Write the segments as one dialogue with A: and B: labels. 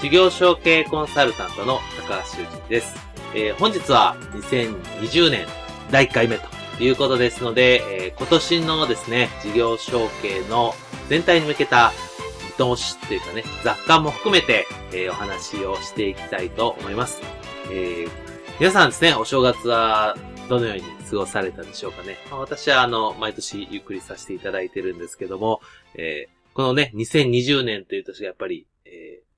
A: 事業承継コンサルタントの高橋修人です。えー、本日は2020年第1回目ということですので、えー、今年のですね、事業承継の全体に向けた見通しというかね、雑感も含めて、えー、お話をしていきたいと思います。えー、皆さんですね、お正月はどのように過ごされたでしょうかね。まあ、私はあの、毎年ゆっくりさせていただいてるんですけども、えー、このね、2020年という年がやっぱり、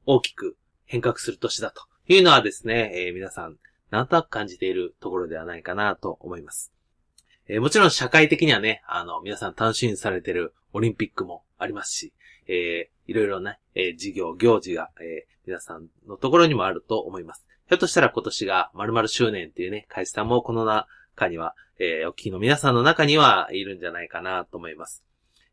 A: 大きく変革する年だというのはですね、えー、皆さん、なんとなく感じているところではないかなと思います。えー、もちろん社会的にはね、あの、皆さん楽しみにされているオリンピックもありますし、えー、いろいろな、えー、事業、行事が、えー、皆さんのところにもあると思います。ひょっとしたら今年が〇〇周年っていうね、会社さんもこの中には、えー、お聞きの皆さんの中にはいるんじゃないかなと思います。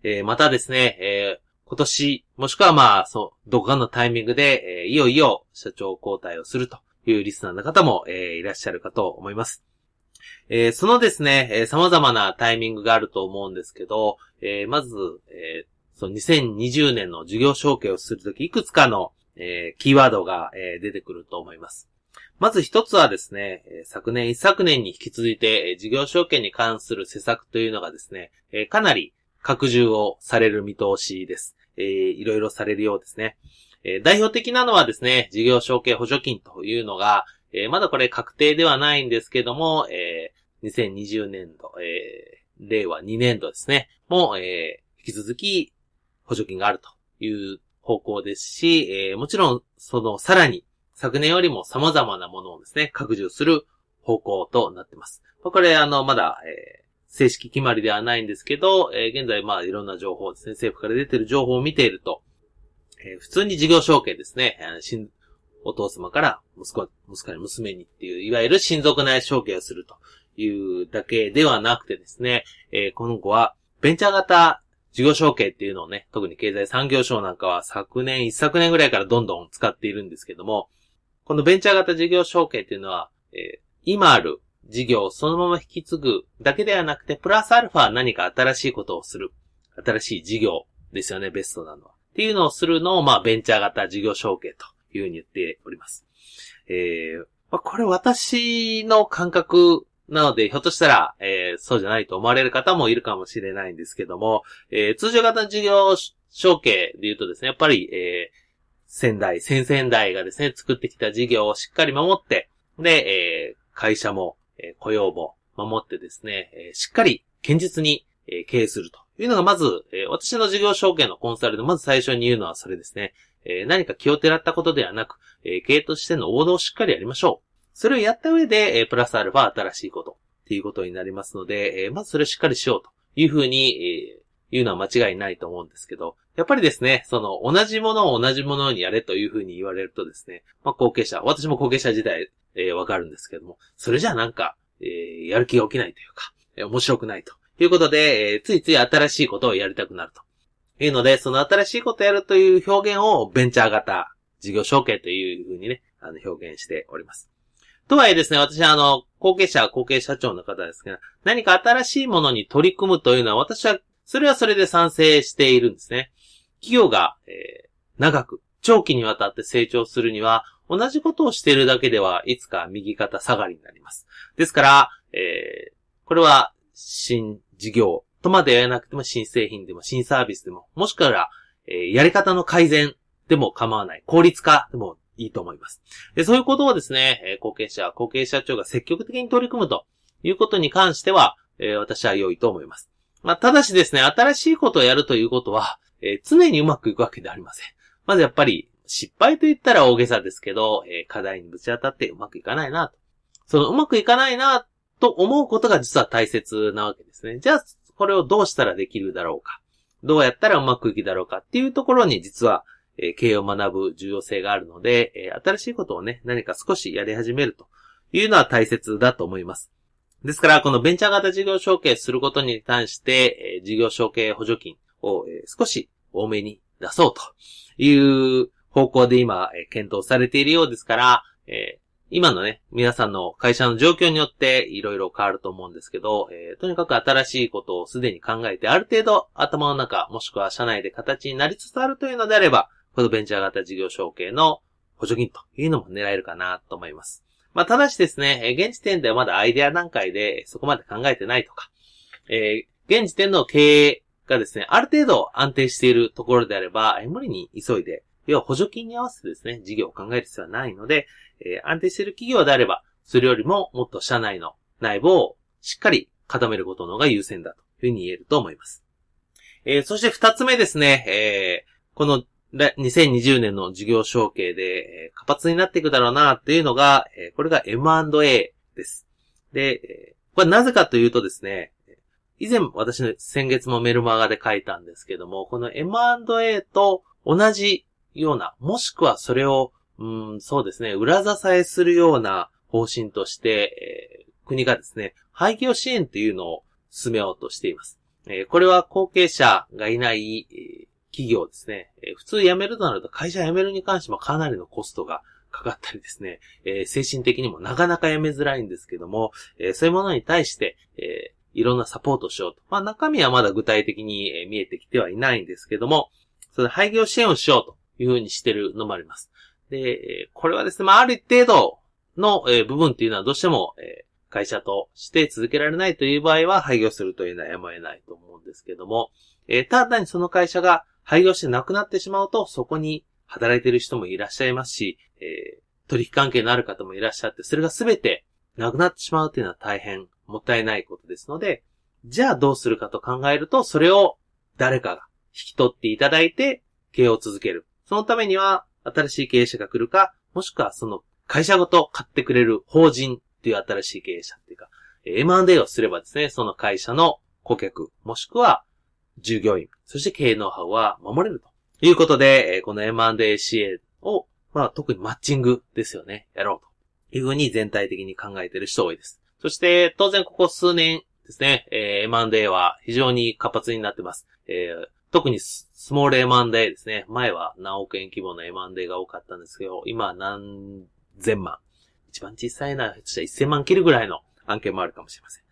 A: えー、またですね、えー、今年、もしくはまあ、そう、どこかのタイミングで、えー、いよいよ社長交代をするというリスナーの方も、えー、いらっしゃるかと思います。えー、そのですね、えー、様々なタイミングがあると思うんですけど、えー、まず、えー、その2020年の事業承継をするとき、いくつかの、えー、キーワードが、えー、出てくると思います。まず一つはですね、昨年一昨年に引き続いて、事業承継に関する施策というのがですね、かなり拡充をされる見通しです。えー、いろいろされるようですね。えー、代表的なのはですね、事業承継補助金というのが、えー、まだこれ確定ではないんですけども、えー、2020年度、えー、令和2年度ですね、も、えー、引き続き補助金があるという方向ですし、えー、もちろん、そのさらに昨年よりも様々なものをですね、拡充する方向となっています。これ、あの、まだ、え、正式決まりではないんですけど、えー、現在まあいろんな情報ですね、政府から出てる情報を見ていると、えー、普通に事業承継ですね、お父様から息子、息子に娘にっていう、いわゆる親族内承継をするというだけではなくてですね、えー、今後はベンチャー型事業承継っていうのをね、特に経済産業省なんかは昨年、一昨年ぐらいからどんどん使っているんですけども、このベンチャー型事業承継っていうのは、えー、今ある事業をそのまま引き継ぐだけではなくて、プラスアルファ何か新しいことをする。新しい事業ですよね、ベストなのは。っていうのをするのを、まあ、ベンチャー型事業承継というふうに言っております。えー、まあ、これ私の感覚なので、ひょっとしたら、えー、そうじゃないと思われる方もいるかもしれないんですけども、えー、通常型事業承継で言うとですね、やっぱり、えー、先代、先々代がですね、作ってきた事業をしっかり守って、で、えー、会社もえ雇用も守ってですね、えしっかり堅実に、え経営するというのがまず、え私の事業証券のコンサルでまず最初に言うのはそれですね。え何か気をてらったことではなく、え経営としての王道をしっかりやりましょう。それをやった上で、えプラスアルファ新しいことっていうことになりますので、えまずそれをしっかりしようというふうに、え言うのは間違いないと思うんですけど、やっぱりですね、その同じものを同じものにやれというふうに言われるとですね、まあ後継者、私も後継者時代、えー、わかるんですけども、それじゃあなんか、えー、やる気が起きないというか、えー、面白くないということで、えー、ついつい新しいことをやりたくなるというので、その新しいことをやるという表現をベンチャー型事業承継というふうにね、あの、表現しております。とはいえですね、私はあの、後継者、後継社長の方ですが、何か新しいものに取り組むというのは、私は、それはそれで賛成しているんですね。企業が、えー、長く、長期にわたって成長するには、同じことをしているだけでは、いつか右肩下がりになります。ですから、えー、これは、新事業とまでやらなくても、新製品でも、新サービスでも、もしくは、えー、やり方の改善でも構わない。効率化でもいいと思います。でそういうことをですね、えー、後継者、後継社長が積極的に取り組むということに関しては、えー、私は良いと思います。まあ、ただしですね、新しいことをやるということは、えー、常にうまくいくわけではありません。まずやっぱり、失敗と言ったら大げさですけど、えー、課題にぶち当たってうまくいかないなと。そのうまくいかないなと思うことが実は大切なわけですね。じゃあ、これをどうしたらできるだろうか。どうやったらうまくいくだろうかっていうところに実は、えー、経営を学ぶ重要性があるので、えー、新しいことをね、何か少しやり始めるというのは大切だと思います。ですから、このベンチャー型事業承継することに対して、えー、事業承継補助金を、えー、少し多めに出そうという方向で今、え、検討されているようですから、え、今のね、皆さんの会社の状況によっていろいろ変わると思うんですけど、えー、とにかく新しいことをすでに考えて、ある程度頭の中、もしくは社内で形になりつつあるというのであれば、このベンチャー型事業承継の補助金というのも狙えるかなと思います。まあ、ただしですね、現時点ではまだアイデア段階でそこまで考えてないとか、えー、現時点の経営がですね、ある程度安定しているところであれば、無理に急いで、要は補助金に合わせてですね、事業を考える必要はないので、えー、安定している企業であれば、それよりももっと社内の内部をしっかり固めることの方が優先だというふうに言えると思います。えー、そして二つ目ですね、えー、この2020年の事業承継で活発になっていくだろうなっていうのが、これが M&A です。で、これなぜかというとですね、以前私の先月もメルマガで書いたんですけども、この M&A と同じような、もしくはそれをうん、そうですね。裏支えするような方針として、えー、国がですね、廃業支援というのを進めようとしています。えー、これは後継者がいない、えー、企業ですね、えー。普通辞めるとなると会社辞めるに関してもかなりのコストがかかったりですね、えー、精神的にもなかなか辞めづらいんですけども、えー、そういうものに対して、えー、いろんなサポートしようと。まあ中身はまだ具体的に、見えてきてはいないんですけども、それ廃業支援をしようというふうにしてるのもあります。で、これはですね、まあ、ある程度の、え部分っていうのはどうしても、え会社として続けられないという場合は廃業するというのはやむを得ないと思うんですけども、えただにその会社が廃業してなくなってしまうと、そこに働いてる人もいらっしゃいますし、え取引関係のある方もいらっしゃって、それが全てなくなってしまうというのは大変もったいないことですので、じゃあどうするかと考えると、それを誰かが引き取っていただいて、経営を続ける。そのためには、新しい経営者が来るか、もしくはその会社ごと買ってくれる法人っていう新しい経営者っていうか、M&A をすればですね、その会社の顧客、もしくは従業員、そして経営ノウハウは守れるということで、この M&A 支援を、まあ特にマッチングですよね、やろうというふうに全体的に考えている人多いです。そして当然ここ数年ですね、え、M&A は非常に活発になってます。えー、特にスモール M&A ですね。前は何億円規模の M&A が多かったんですけど、今は何千万。一番小さいな、したら1000万切るぐらいの案件もあるかもしれません。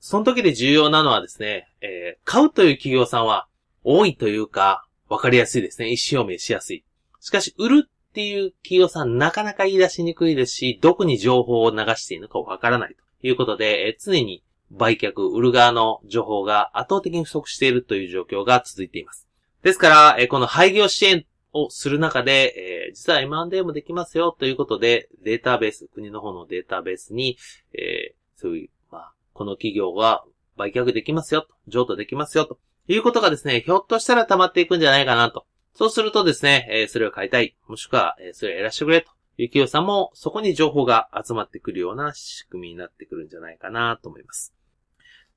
A: その時で重要なのはですね、えー、買うという企業さんは多いというか、わかりやすいですね。意思表明しやすい。しかし、売るっていう企業さんなかなか言い出しにくいですし、どこに情報を流していいのかわからないということで、えー、常に売却、売る側の情報が圧倒的に不足しているという状況が続いています。ですから、えこの廃業支援をする中で、え、実は M&A もできますよということで、データベース、国の方のデータベースに、え、そういう、まあ、この企業は売却できますよと、譲渡できますよということがですね、ひょっとしたら溜まっていくんじゃないかなと。そうするとですね、え、それを買いたい、もしくは、え、それをやらしてくれという企業さんも、そこに情報が集まってくるような仕組みになってくるんじゃないかなと思います。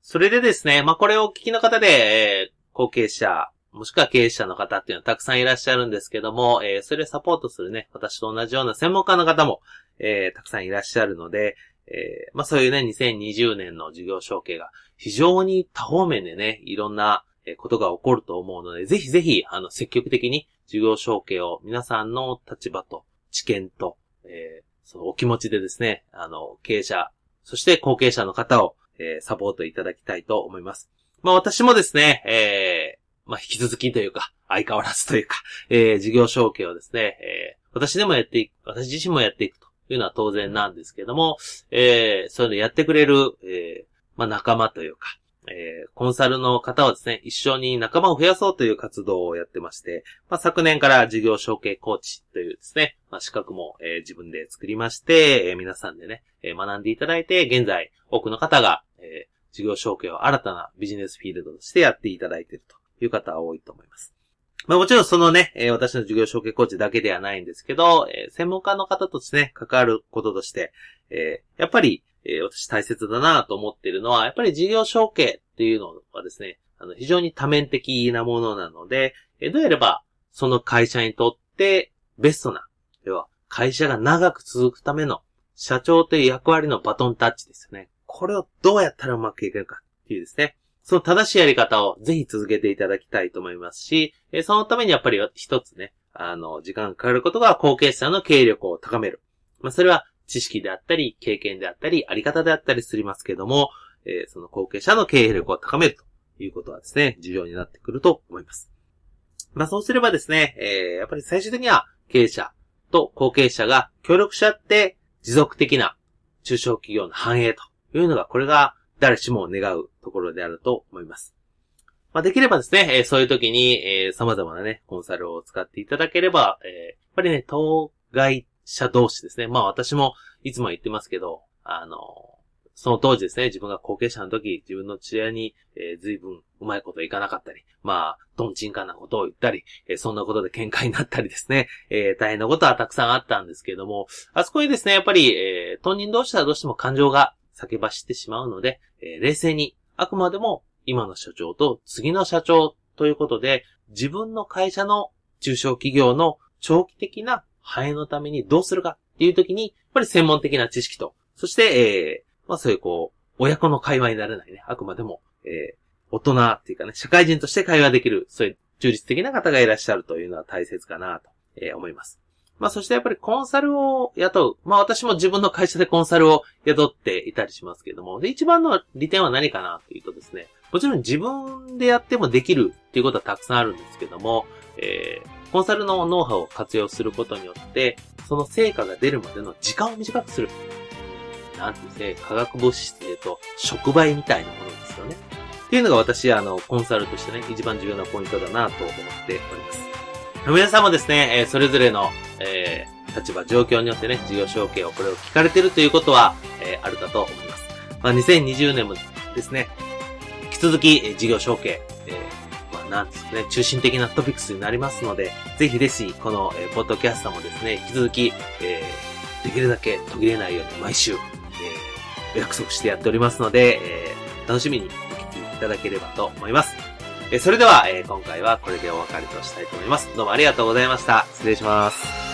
A: それでですね、まあ、これをお聞きの方で、えー、後継者、もしくは経営者の方っていうのはたくさんいらっしゃるんですけども、えー、それをサポートするね、私と同じような専門家の方も、えー、たくさんいらっしゃるので、えー、まあ、そういうね、2020年の事業承継が非常に多方面でね、いろんなことが起こると思うので、ぜひぜひ、あの、積極的に事業承継を皆さんの立場と知見と、えー、そのお気持ちでですね、あの、経営者、そして後継者の方をえー、サポートいただきたいと思います。まあ私もですね、えー、まあ引き続きというか、相変わらずというか、えー、事業承継をですね、えー、私でもやっていく、私自身もやっていくというのは当然なんですけども、えー、そういうのやってくれる、えー、まあ仲間というか、えー、コンサルの方はですね、一緒に仲間を増やそうという活動をやってまして、まあ、昨年から事業承継コーチというですね、まあ、資格も、えー、自分で作りまして、えー、皆さんでね、えー、学んでいただいて、現在多くの方が、えー、事業承継を新たなビジネスフィールドとしてやっていただいているという方は多いと思います。まあもちろんそのね、えー、私の事業承継コーチだけではないんですけど、えー、専門家の方とですね、関わることとして、えー、やっぱり、えー、私大切だなと思っているのは、やっぱり事業承継っていうのはですね、あの、非常に多面的なものなので、え、どうやれば、その会社にとってベストな、要は、会社が長く続くための社長という役割のバトンタッチですよね。これをどうやったらうまくいけるかっていうですね。その正しいやり方をぜひ続けていただきたいと思いますし、えそのためにやっぱり一つね、あの、時間がかかることが後継者の経営力を高める。まあ、それは知識であったり、経験であったり、あり方であったりすりますけども、えー、その後継者の経営力を高めるということはですね、重要になってくると思います。まあそうすればですね、えー、やっぱり最終的には経営者と後継者が協力し合って持続的な中小企業の繁栄とというのが、これが誰しも願うところであると思います。まあ、できればですね、えー、そういう時に、えー、様々なね、コンサルを使っていただければ、えー、やっぱりね、当該者同士ですね。まあ私もいつも言ってますけど、あの、その当時ですね、自分が後継者の時、自分の父親に、えー、随分うまいこといかなかったり、まあ、トンチンカンなことを言ったり、えー、そんなことで喧嘩になったりですね、えー、大変なことはたくさんあったんですけれども、あそこにですね、やっぱり、えー、当人同士はどうしても感情が叫ばしてしまうので、えー、冷静に、あくまでも今の社長と次の社長ということで、自分の会社の中小企業の長期的な繁栄のためにどうするかっていう時に、やっぱり専門的な知識と、そして、えー、まあそういうこう、親子の会話にならないね、あくまでも、えー、大人っていうかね、社会人として会話できる、そういう中立的な方がいらっしゃるというのは大切かなと、えー、思います。まあそしてやっぱりコンサルを雇う。まあ私も自分の会社でコンサルを雇っていたりしますけれども、で、一番の利点は何かなというとですね、もちろん自分でやってもできるっていうことはたくさんあるんですけども、えー、コンサルのノウハウを活用することによって、その成果が出るまでの時間を短くする。なんてですね、化学物質で言うと、触媒みたいなものですよね。っていうのが私、あの、コンサルとしてね、一番重要なポイントだなと思っております。皆さんもですね、えそれぞれの、えー、立場、状況によってね、事業承継をこれを聞かれてるということは、えー、あるかと思います。まあ、2020年もですね、引き続き、え事業承継、えー、まあ、なんですね、中心的なトピックスになりますので、ぜひですし、この、えー、ポッドキャストもですね、引き続き、えー、できるだけ途切れないように毎週、えー、約束してやっておりますので、えー、楽しみにお聞きいただければと思います。えそれでは、え今回はこれでお別れとしたいと思います。どうもありがとうございました。失礼します。